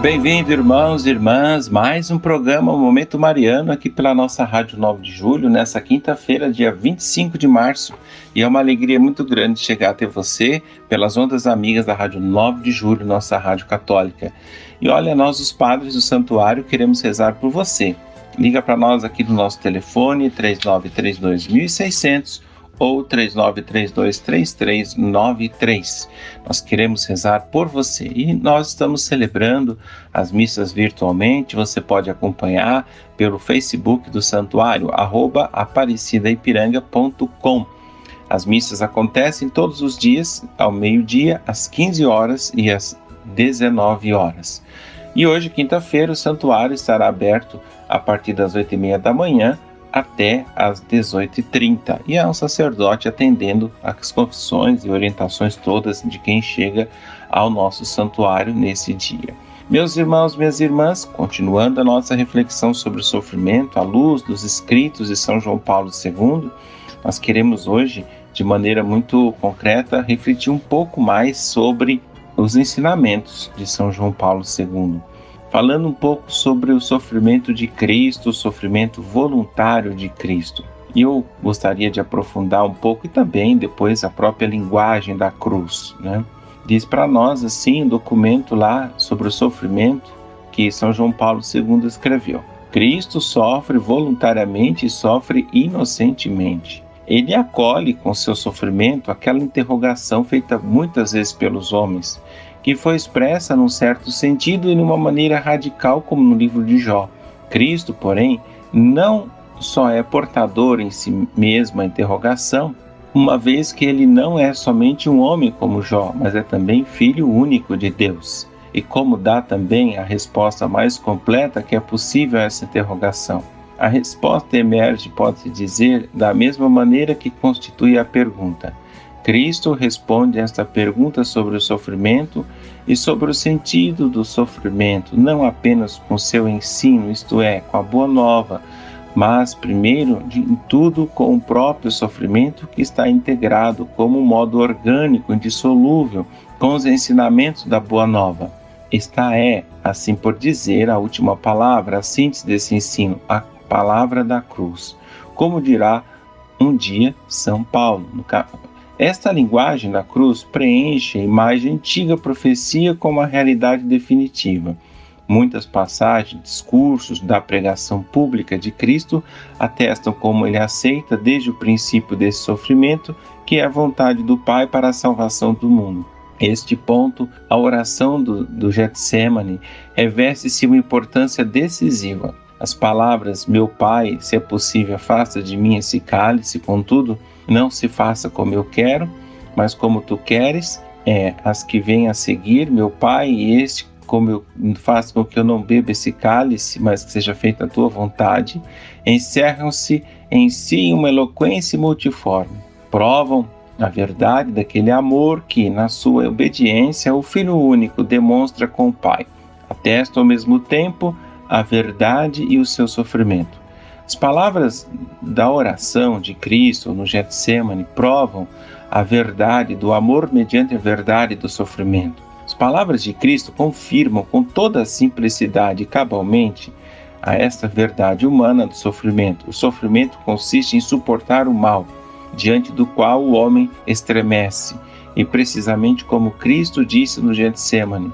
Bem-vindo, irmãos e irmãs, mais um programa Momento Mariano aqui pela nossa Rádio 9 de Julho, nessa quinta-feira, dia 25 de março. E é uma alegria muito grande chegar até você pelas ondas amigas da Rádio 9 de Julho, nossa rádio católica. E olha, nós, os padres do santuário, queremos rezar por você. Liga para nós aqui no nosso telefone 3932 1600 ou 39323393. Nós queremos rezar por você e nós estamos celebrando as missas virtualmente. Você pode acompanhar pelo Facebook do Santuário, arroba aparecidaipiranga.com. As missas acontecem todos os dias, ao meio-dia, às 15 horas e às 19 horas. E hoje, quinta-feira, o santuário estará aberto a partir das 8 e meia da manhã até às 18h30 e há um sacerdote atendendo as confissões e orientações todas de quem chega ao nosso santuário nesse dia. Meus irmãos, minhas irmãs, continuando a nossa reflexão sobre o sofrimento à luz dos escritos de São João Paulo II, nós queremos hoje, de maneira muito concreta, refletir um pouco mais sobre os ensinamentos de São João Paulo II falando um pouco sobre o sofrimento de Cristo, o sofrimento voluntário de Cristo. E eu gostaria de aprofundar um pouco e também depois a própria linguagem da cruz. Né? Diz para nós assim um documento lá sobre o sofrimento que São João Paulo II escreveu. Cristo sofre voluntariamente e sofre inocentemente. Ele acolhe com seu sofrimento aquela interrogação feita muitas vezes pelos homens que foi expressa num certo sentido e numa maneira radical, como no livro de Jó. Cristo, porém, não só é portador em si mesmo a interrogação, uma vez que ele não é somente um homem como Jó, mas é também filho único de Deus. E como dá também a resposta mais completa que é possível a essa interrogação. A resposta emerge, pode-se dizer, da mesma maneira que constitui a pergunta. Cristo responde esta pergunta sobre o sofrimento e sobre o sentido do sofrimento, não apenas com seu ensino, isto é, com a boa nova, mas primeiro de tudo com o próprio sofrimento que está integrado como modo orgânico, indissolúvel, com os ensinamentos da boa nova. Esta é, assim por dizer, a última palavra, a síntese desse ensino, a palavra da cruz. Como dirá um dia São Paulo, no esta linguagem da cruz preenche a imagem antiga profecia como a realidade definitiva. Muitas passagens, discursos da pregação pública de Cristo atestam como ele aceita desde o princípio desse sofrimento que é a vontade do Pai para a salvação do mundo. Este ponto, a oração do, do Getsemane, reveste-se uma importância decisiva. As palavras, meu Pai, se é possível, afasta de mim esse cálice, contudo, não se faça como eu quero, mas como tu queres, é, as que vêm a seguir, meu Pai, e este como eu faço com que eu não beba esse cálice, mas que seja feita a tua vontade, encerram-se em si uma eloquência multiforme. Provam a verdade daquele amor que, na sua obediência, o Filho único demonstra com o Pai. Atesta ao mesmo tempo a verdade e o seu sofrimento. As palavras da oração de Cristo no Getsemane provam a verdade do amor mediante a verdade do sofrimento. As palavras de Cristo confirmam com toda a simplicidade e cabalmente a esta verdade humana do sofrimento. O sofrimento consiste em suportar o mal, diante do qual o homem estremece, e precisamente como Cristo disse no Getsemane,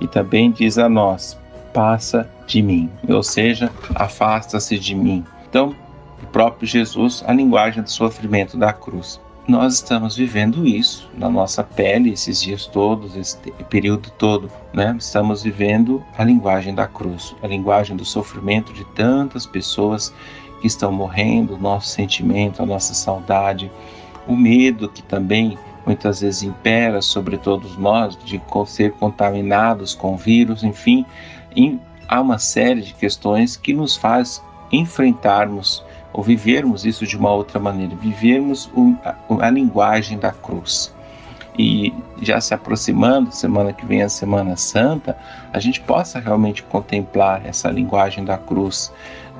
e também diz a nós: passa de mim, ou seja, afasta-se de mim. Então, o próprio Jesus, a linguagem do sofrimento da cruz. Nós estamos vivendo isso na nossa pele esses dias todos, esse período todo, né? Estamos vivendo a linguagem da cruz, a linguagem do sofrimento de tantas pessoas que estão morrendo, o nosso sentimento, a nossa saudade, o medo que também muitas vezes impera sobre todos nós de ser contaminados com vírus, enfim, há uma série de questões que nos faz enfrentarmos ou vivermos isso de uma outra maneira, vivermos a, a linguagem da cruz. E já se aproximando, semana que vem a Semana Santa, a gente possa realmente contemplar essa linguagem da cruz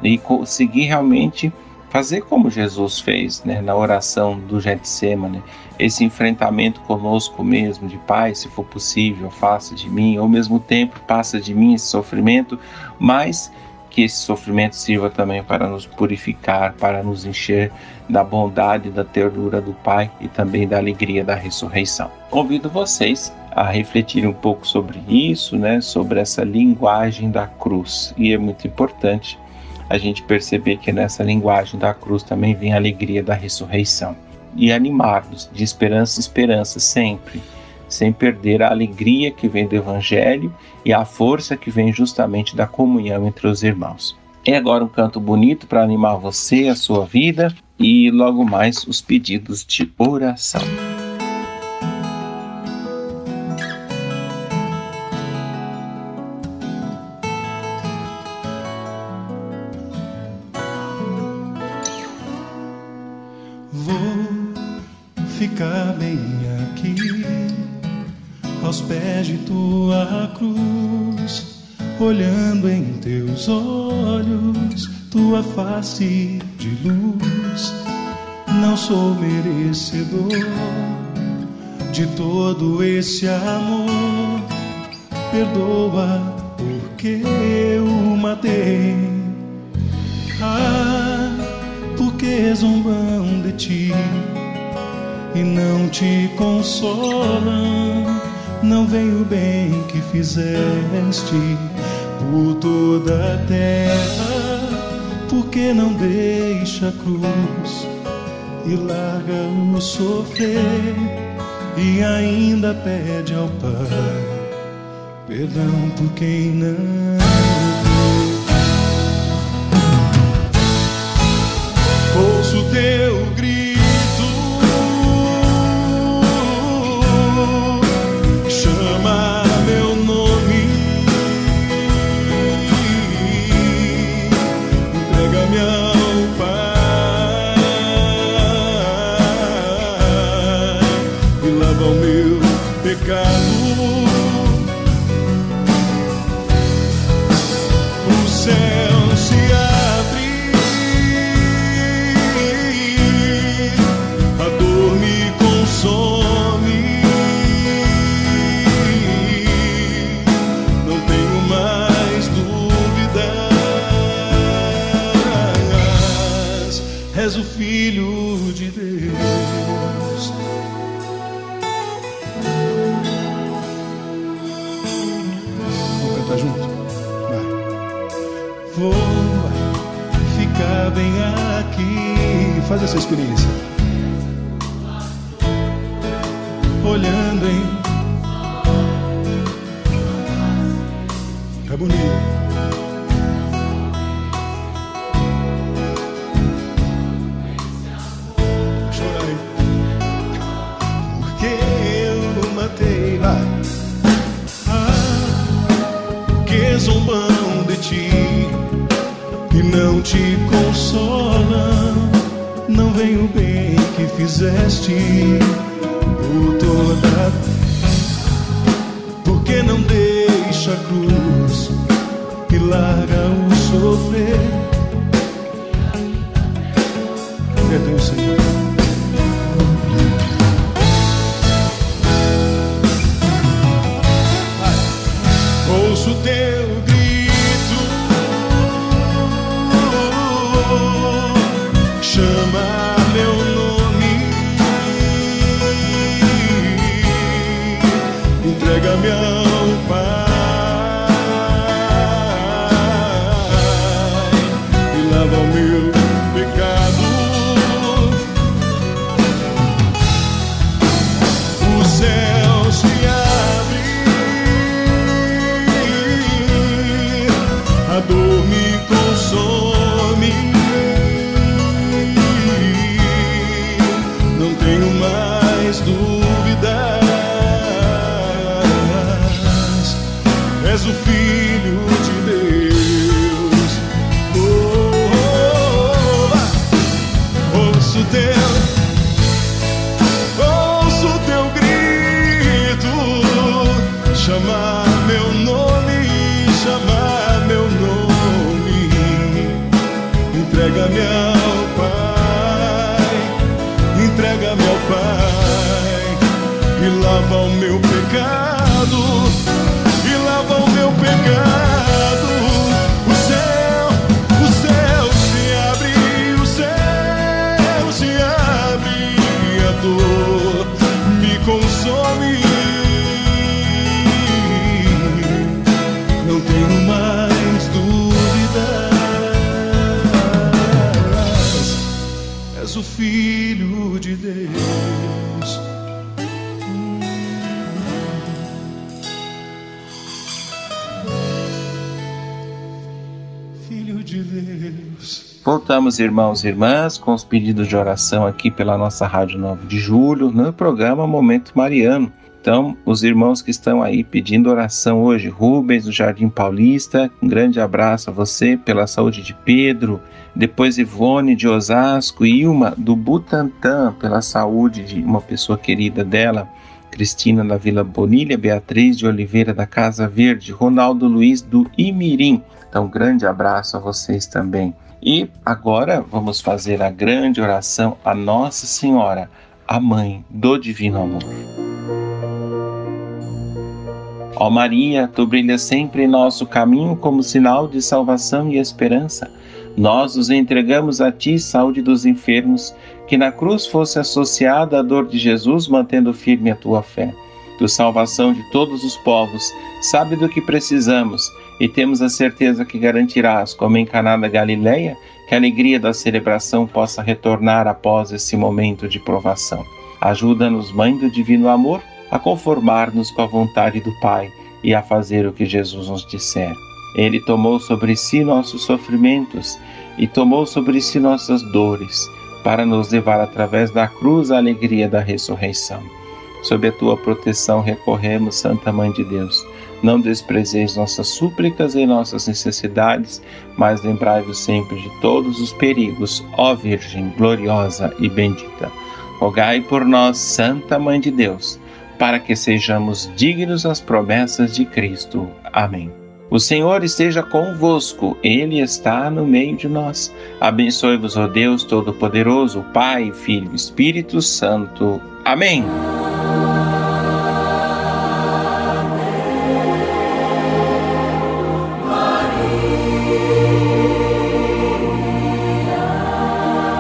e conseguir realmente fazer como Jesus fez né, na oração do Getsemane, esse enfrentamento conosco mesmo, de Pai, se for possível, faça de mim, ao mesmo tempo passa de mim esse sofrimento, mas que esse sofrimento sirva também para nos purificar, para nos encher da bondade, da ternura do Pai e também da alegria da ressurreição. Convido vocês a refletirem um pouco sobre isso, né, sobre essa linguagem da cruz. E é muito importante a gente perceber que nessa linguagem da cruz também vem a alegria da ressurreição. E animar-nos de esperança esperança sempre sem perder a alegria que vem do Evangelho e a força que vem justamente da comunhão entre os irmãos. É agora um canto bonito para animar você, a sua vida e logo mais os pedidos de oração. Aos pés de tua cruz, olhando em teus olhos, tua face de luz. Não sou merecedor de todo esse amor. Perdoa porque eu matei. Ah, porque zombam de ti e não te consolam não vem o bem que fizeste por toda a terra, porque não deixa a cruz e larga o sofrer? E ainda pede ao Pai perdão por quem não ouço teu grito Faz Olhando em. É bonito. Chora aí. Porque eu matei. Vai. Ah, que zombam de ti e não te consolam não vem o bem que fizeste por toda porque não deixa a cruz e larga o sofrer? Perdão, o Senhor teu de Deus. Voltamos, irmãos e irmãs, com os pedidos de oração aqui pela nossa Rádio 9 de Julho, no programa Momento Mariano. Então, os irmãos que estão aí pedindo oração hoje, Rubens do Jardim Paulista, um grande abraço a você pela saúde de Pedro, depois Ivone de Osasco, Ilma do Butantã pela saúde de uma pessoa querida dela, Cristina da Vila Bonilha, Beatriz de Oliveira da Casa Verde, Ronaldo Luiz do Imirim. Então, grande abraço a vocês também. E agora vamos fazer a grande oração a Nossa Senhora, a Mãe do Divino Amor. Ó Maria, tu brilhas sempre em nosso caminho como sinal de salvação e esperança. Nós os entregamos a ti, saúde dos enfermos, que na cruz fosse associada a dor de Jesus, mantendo firme a tua fé. Tu, salvação de todos os povos, sabe do que precisamos e temos a certeza que garantirás, como em Caná da Galileia, que a alegria da celebração possa retornar após esse momento de provação. Ajuda-nos, Mãe do Divino Amor, a conformar-nos com a vontade do Pai e a fazer o que Jesus nos disser. Ele tomou sobre si nossos sofrimentos e tomou sobre si nossas dores, para nos levar através da cruz à alegria da ressurreição. Sob a tua proteção recorremos, Santa Mãe de Deus. Não desprezeis nossas súplicas e nossas necessidades, mas lembrai-vos sempre de todos os perigos, ó Virgem gloriosa e bendita. Rogai por nós, Santa Mãe de Deus para que sejamos dignos das promessas de Cristo. Amém. O Senhor esteja convosco, Ele está no meio de nós. Abençoe-vos, ó Deus Todo-Poderoso, Pai, Filho e Espírito Santo. Amém.